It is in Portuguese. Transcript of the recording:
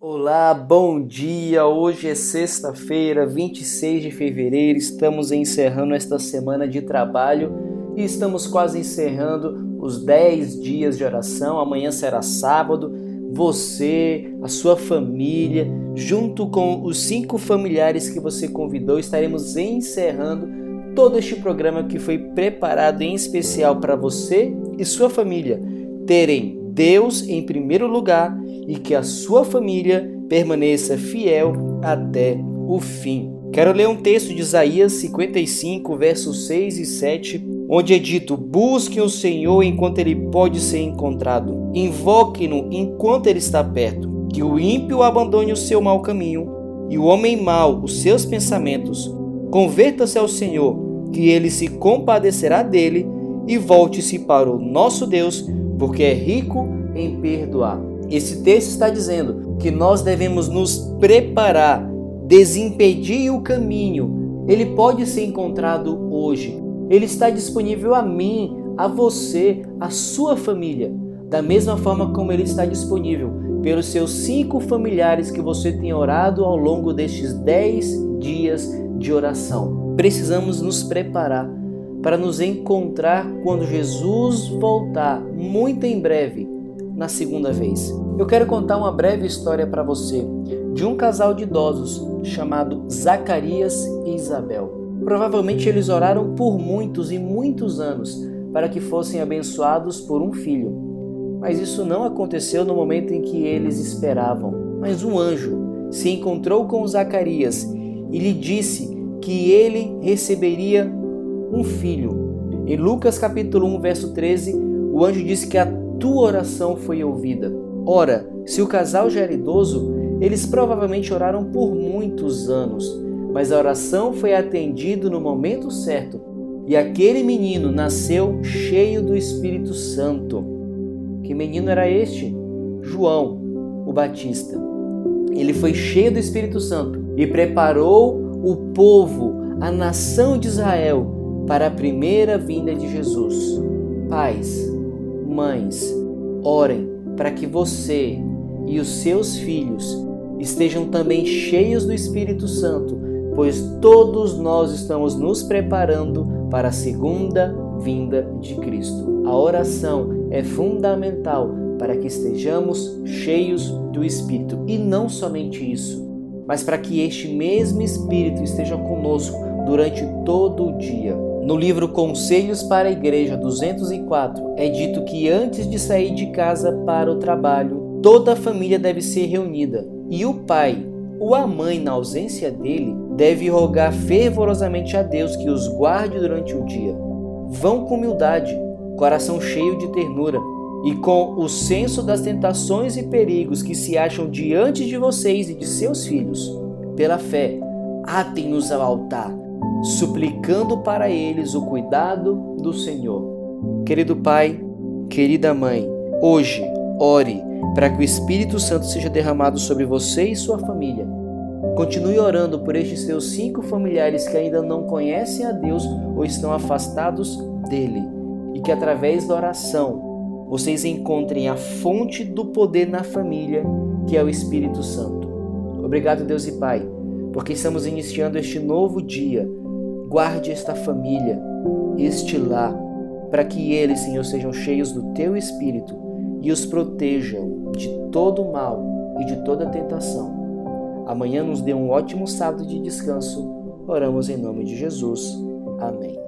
Olá, bom dia! Hoje é sexta-feira, 26 de fevereiro. Estamos encerrando esta semana de trabalho e estamos quase encerrando os 10 dias de oração. Amanhã será sábado. Você, a sua família, junto com os cinco familiares que você convidou, estaremos encerrando todo este programa que foi preparado em especial para você e sua família terem Deus em primeiro lugar e que a sua família permaneça fiel até o fim. Quero ler um texto de Isaías 55, versos 6 e 7, onde é dito: Busquem o Senhor enquanto ele pode ser encontrado, invoquem-no enquanto ele está perto. Que o ímpio abandone o seu mau caminho e o homem mau os seus pensamentos. Converta-se ao Senhor, que ele se compadecerá dele e volte-se para o nosso Deus porque é rico em perdoar. Esse texto está dizendo que nós devemos nos preparar, desimpedir o caminho. Ele pode ser encontrado hoje. Ele está disponível a mim, a você, a sua família, da mesma forma como ele está disponível pelos seus cinco familiares que você tem orado ao longo destes dez dias de oração. Precisamos nos preparar para nos encontrar quando Jesus voltar, muito em breve, na segunda vez. Eu quero contar uma breve história para você de um casal de idosos chamado Zacarias e Isabel. Provavelmente eles oraram por muitos e muitos anos para que fossem abençoados por um filho. Mas isso não aconteceu no momento em que eles esperavam. Mas um anjo se encontrou com Zacarias e lhe disse que ele receberia um filho. Em Lucas capítulo 1, verso 13, o anjo disse que a tua oração foi ouvida. Ora, se o casal já era idoso, eles provavelmente oraram por muitos anos, mas a oração foi atendida no momento certo e aquele menino nasceu cheio do Espírito Santo. Que menino era este? João, o Batista. Ele foi cheio do Espírito Santo e preparou o povo, a nação de Israel, para a primeira vinda de Jesus. Pais, mães, orem para que você e os seus filhos estejam também cheios do Espírito Santo, pois todos nós estamos nos preparando para a segunda vinda de Cristo. A oração é fundamental para que estejamos cheios do Espírito e não somente isso, mas para que este mesmo Espírito esteja conosco durante todo o dia. No livro Conselhos para a Igreja 204 é dito que antes de sair de casa para o trabalho, toda a família deve ser reunida e o pai ou a mãe, na ausência dele, deve rogar fervorosamente a Deus que os guarde durante o dia. Vão com humildade, coração cheio de ternura e com o senso das tentações e perigos que se acham diante de vocês e de seus filhos. Pela fé, atem-nos ao altar suplicando para eles o cuidado do Senhor. Querido Pai, querida Mãe, hoje ore para que o Espírito Santo seja derramado sobre você e sua família. Continue orando por estes seus cinco familiares que ainda não conhecem a Deus ou estão afastados dele, e que através da oração vocês encontrem a fonte do poder na família, que é o Espírito Santo. Obrigado, Deus e Pai, porque estamos iniciando este novo dia Guarde esta família, este lar, para que eles, Senhor, sejam cheios do teu espírito e os protejam de todo mal e de toda tentação. Amanhã nos dê um ótimo sábado de descanso. Oramos em nome de Jesus. Amém.